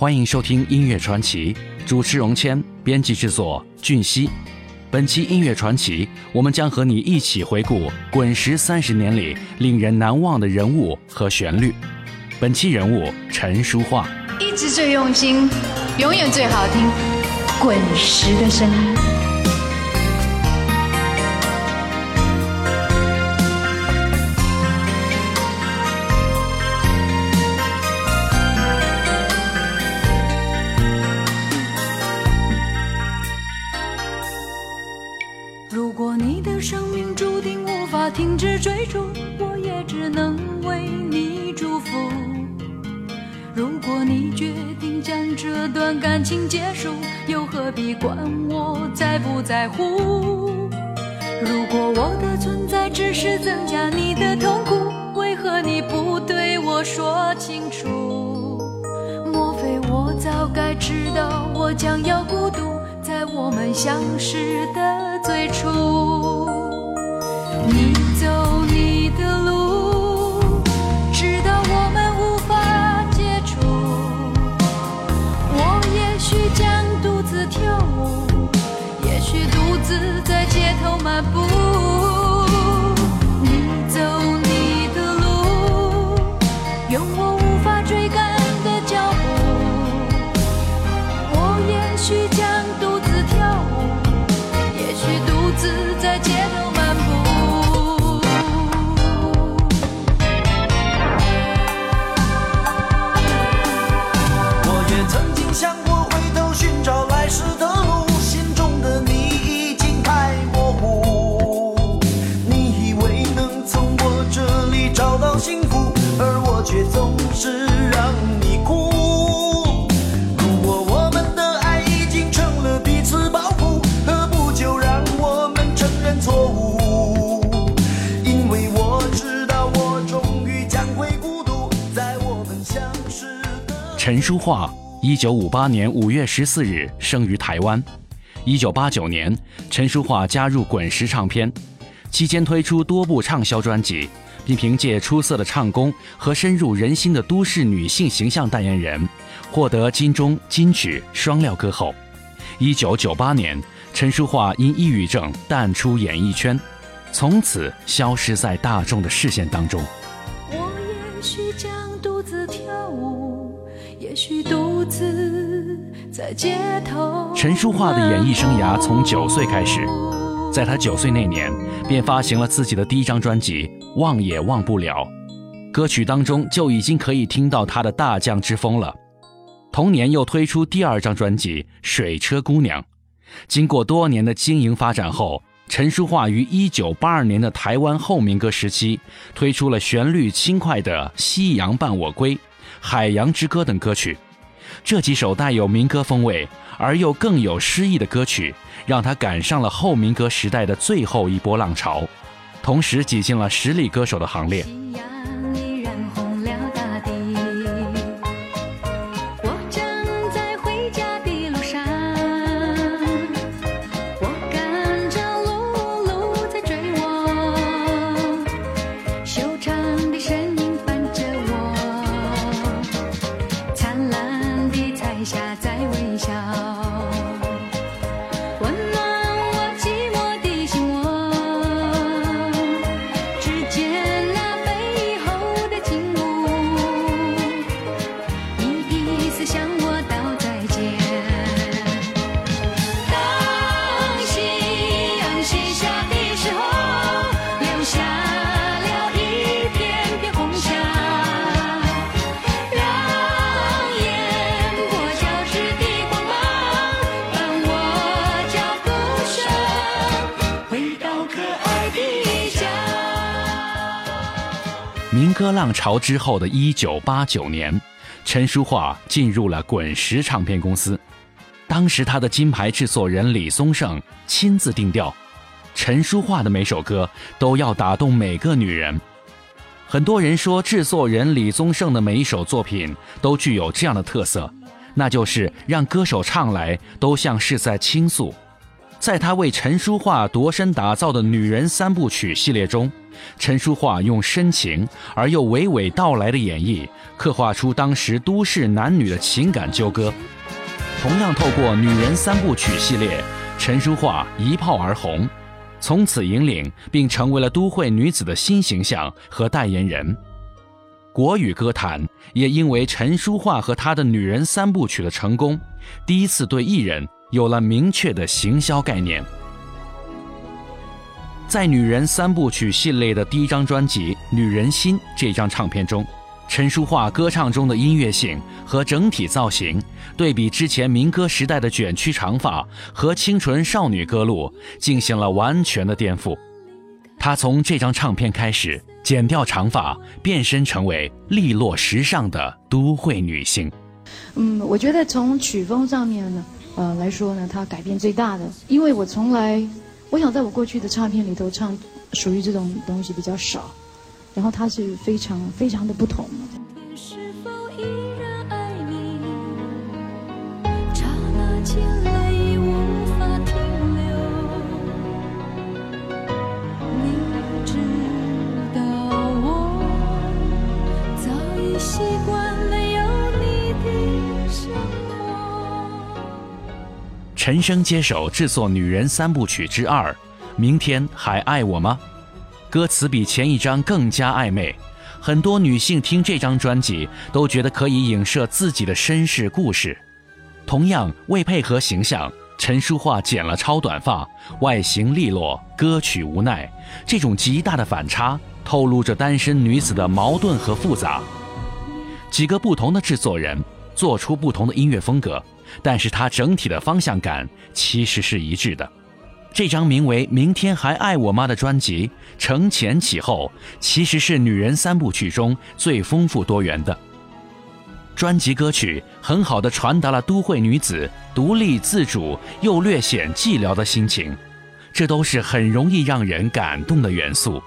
欢迎收听音乐传奇，主持荣谦，编辑制作俊熙。本期音乐传奇，我们将和你一起回顾滚石三十年里令人难忘的人物和旋律。本期人物陈淑桦，一直最用心，永远最好听，滚石的声音。如果你的生命注定无法停止追逐，我也只能为你祝福。如果你决定将这段感情结束，又何必管我在不在乎？如果我的存在只是增加你的痛苦，为何你不对我说清楚？莫非我早该知道我将要孤独，在我们相识的最初？陈淑桦，一九五八年五月十四日生于台湾。一九八九年，陈淑桦加入滚石唱片，期间推出多部畅销专辑，并凭借出色的唱功和深入人心的都市女性形象代言人，获得金钟、金曲双料歌后。一九九八年，陈淑桦因抑郁症淡出演艺圈，从此消失在大众的视线当中。陈淑桦的演艺生涯从九岁开始，在她九岁那年，便发行了自己的第一张专辑《忘也忘不了》，歌曲当中就已经可以听到她的大将之风了。同年又推出第二张专辑《水车姑娘》，经过多年的经营发展后，陈淑桦于一九八二年的台湾后民歌时期，推出了旋律轻快的《夕阳伴我归》。《海洋之歌》等歌曲，这几首带有民歌风味而又更有诗意的歌曲，让他赶上了后民歌时代的最后一波浪潮，同时挤进了实力歌手的行列。浪潮之后的一九八九年，陈淑桦进入了滚石唱片公司。当时他的金牌制作人李宗盛亲自定调，陈淑桦的每首歌都要打动每个女人。很多人说，制作人李宗盛的每一首作品都具有这样的特色，那就是让歌手唱来都像是在倾诉。在他为陈淑桦度身打造的女人三部曲系列中，陈淑桦用深情而又娓娓道来的演绎，刻画出当时都市男女的情感纠葛。同样透过女人三部曲系列，陈淑桦一炮而红，从此引领并成为了都会女子的新形象和代言人。国语歌坛也因为陈淑桦和她的女人三部曲的成功，第一次对艺人有了明确的行销概念。在女人三部曲系列的第一张专辑《女人心》这张唱片中，陈淑桦歌唱中的音乐性和整体造型，对比之前民歌时代的卷曲长发和清纯少女歌路，进行了完全的颠覆。她从这张唱片开始。剪掉长发，变身成为利落时尚的都会女性。嗯，我觉得从曲风上面呢，呃来说呢，它改变最大的，因为我从来，我想在我过去的唱片里头唱属于这种东西比较少，然后它是非常非常的不同。陈升接手制作《女人三部曲之二》，明天还爱我吗？歌词比前一张更加暧昧，很多女性听这张专辑都觉得可以影射自己的身世故事。同样为配合形象，陈淑桦剪了超短发，外形利落，歌曲无奈，这种极大的反差透露着单身女子的矛盾和复杂。几个不同的制作人做出不同的音乐风格。但是它整体的方向感其实是一致的。这张名为《明天还爱我吗》的专辑承前启后，其实是女人三部曲中最丰富多元的。专辑歌曲很好的传达了都会女子独立自主又略显寂寥的心情，这都是很容易让人感动的元素。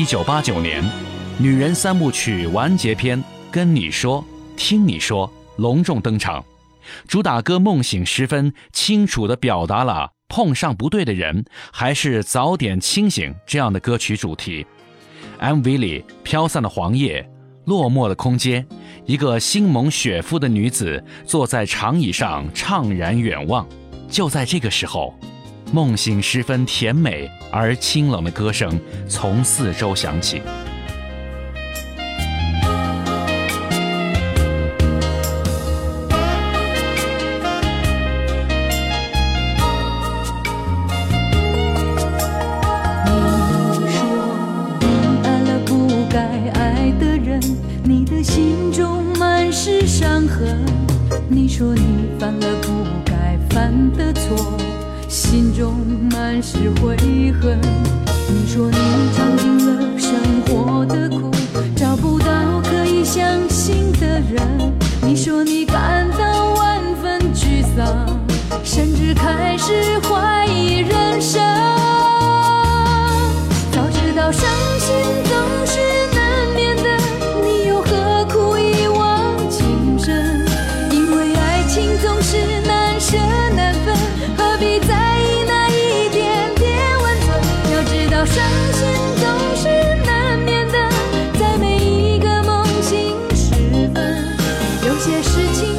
一九八九年，《女人三部曲》完结篇《跟你说，听你说》隆重登场。主打歌《梦醒时分》清楚地表达了“碰上不对的人，还是早点清醒”这样的歌曲主题。MV 里飘散的黄叶，落寞的空间，一个星蒙雪肤的女子坐在长椅上怅然远望。就在这个时候。梦醒时分，甜美而清冷的歌声从四周响起。些事情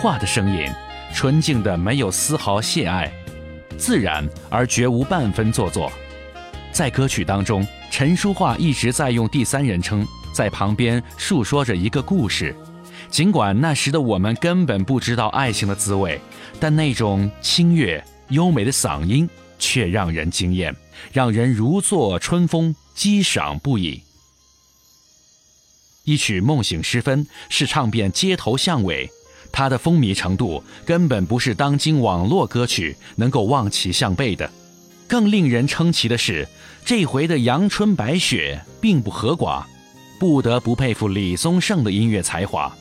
话的声音，纯净的没有丝毫懈爱，自然而绝无半分做作。在歌曲当中，陈淑桦一直在用第三人称在旁边述说着一个故事。尽管那时的我们根本不知道爱情的滋味，但那种清越优美的嗓音却让人惊艳，让人如坐春风，激赏不已。一曲《梦醒时分》是唱遍街头巷尾，它的风靡程度根本不是当今网络歌曲能够望其项背的。更令人称奇的是，这回的阳春白雪并不和寡，不得不佩服李宗盛的音乐才华。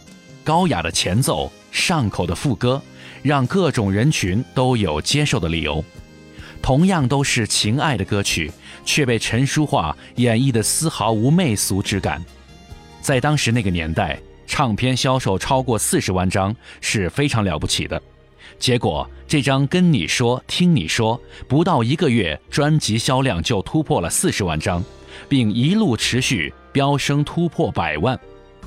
高雅的前奏，上口的副歌，让各种人群都有接受的理由。同样都是情爱的歌曲，却被陈淑桦演绎的丝毫无媚俗之感。在当时那个年代，唱片销售超过四十万张是非常了不起的。结果这张《跟你说听你说》不到一个月，专辑销量就突破了四十万张，并一路持续飙升，突破百万。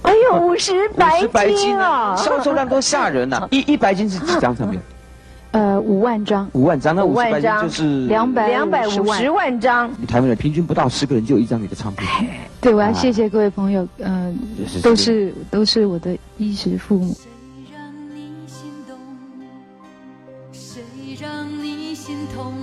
哎呦，五十白金啊！销售量都吓人呐、一一白金是几张唱片？呃，五万张，五万张，那五万张就是两百两百五十万张，你台湾人平均不到十个人就有一张你的唱片，对，我要啊谢谢各位朋友，嗯、就是都是都是我的衣食父母。谁让你心动？谁让你心痛？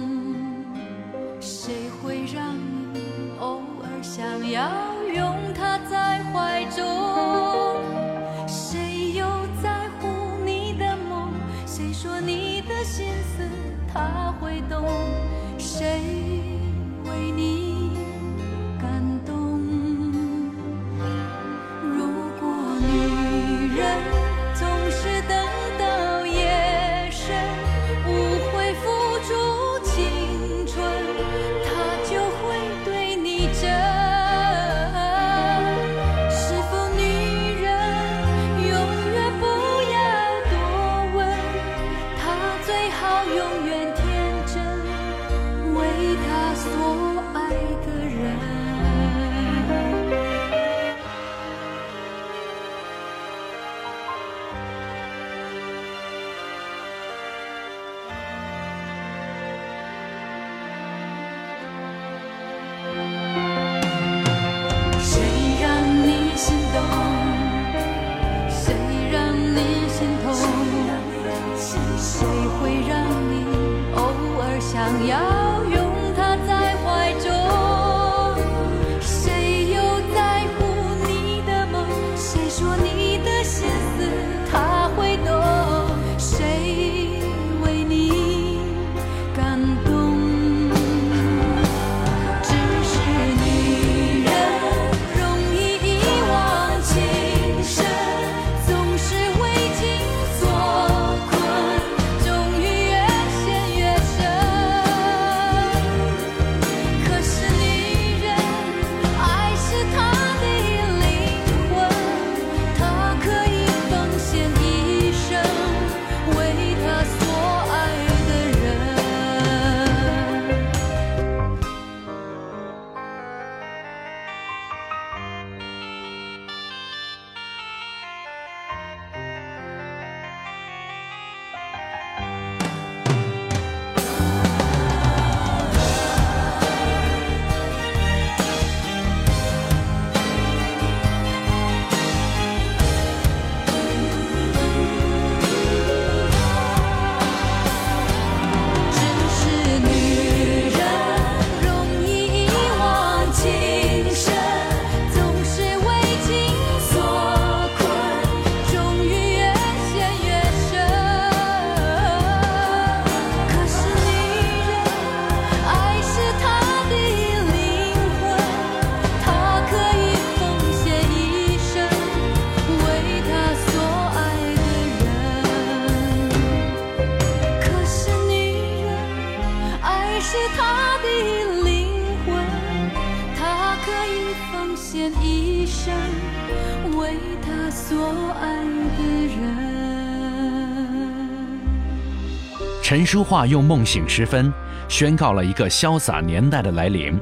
陈淑桦用梦醒时分，宣告了一个潇洒年代的来临，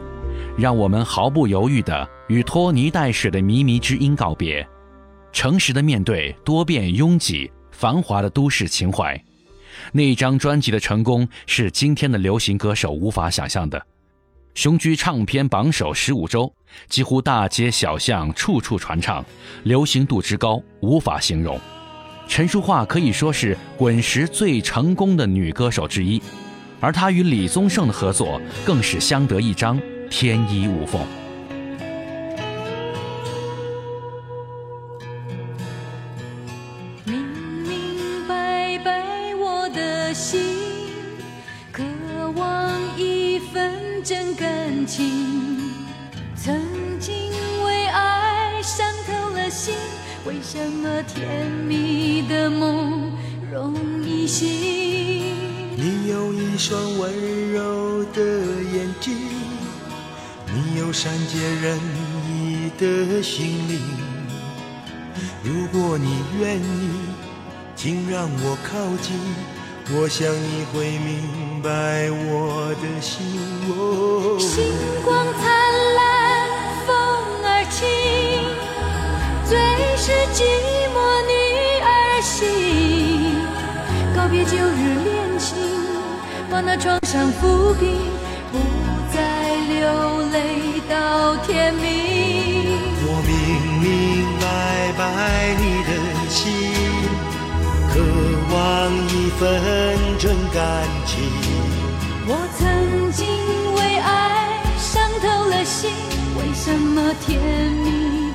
让我们毫不犹豫地与拖泥带水的靡靡之音告别，诚实地面对多变拥挤、繁华的都市情怀。那张专辑的成功是今天的流行歌手无法想象的。雄居唱片榜首十五周，几乎大街小巷处处传唱，流行度之高无法形容。陈淑桦可以说是滚石最成功的女歌手之一，而她与李宗盛的合作更是相得益彰，天衣无缝。明明白白我的心，渴望一份真感情。曾经为爱伤透了心，为什么甜蜜的梦容易醒？你有一双温柔的眼睛，你有善解人意的心灵。如果你愿意，请让我靠近，我想你会明白我的心。星光灿是寂寞女儿心。告别旧日恋情，把那创伤抚平，不再流泪到天明。我明明白白你的心，渴望一份真感情。我曾经为爱伤透了心，为什么甜蜜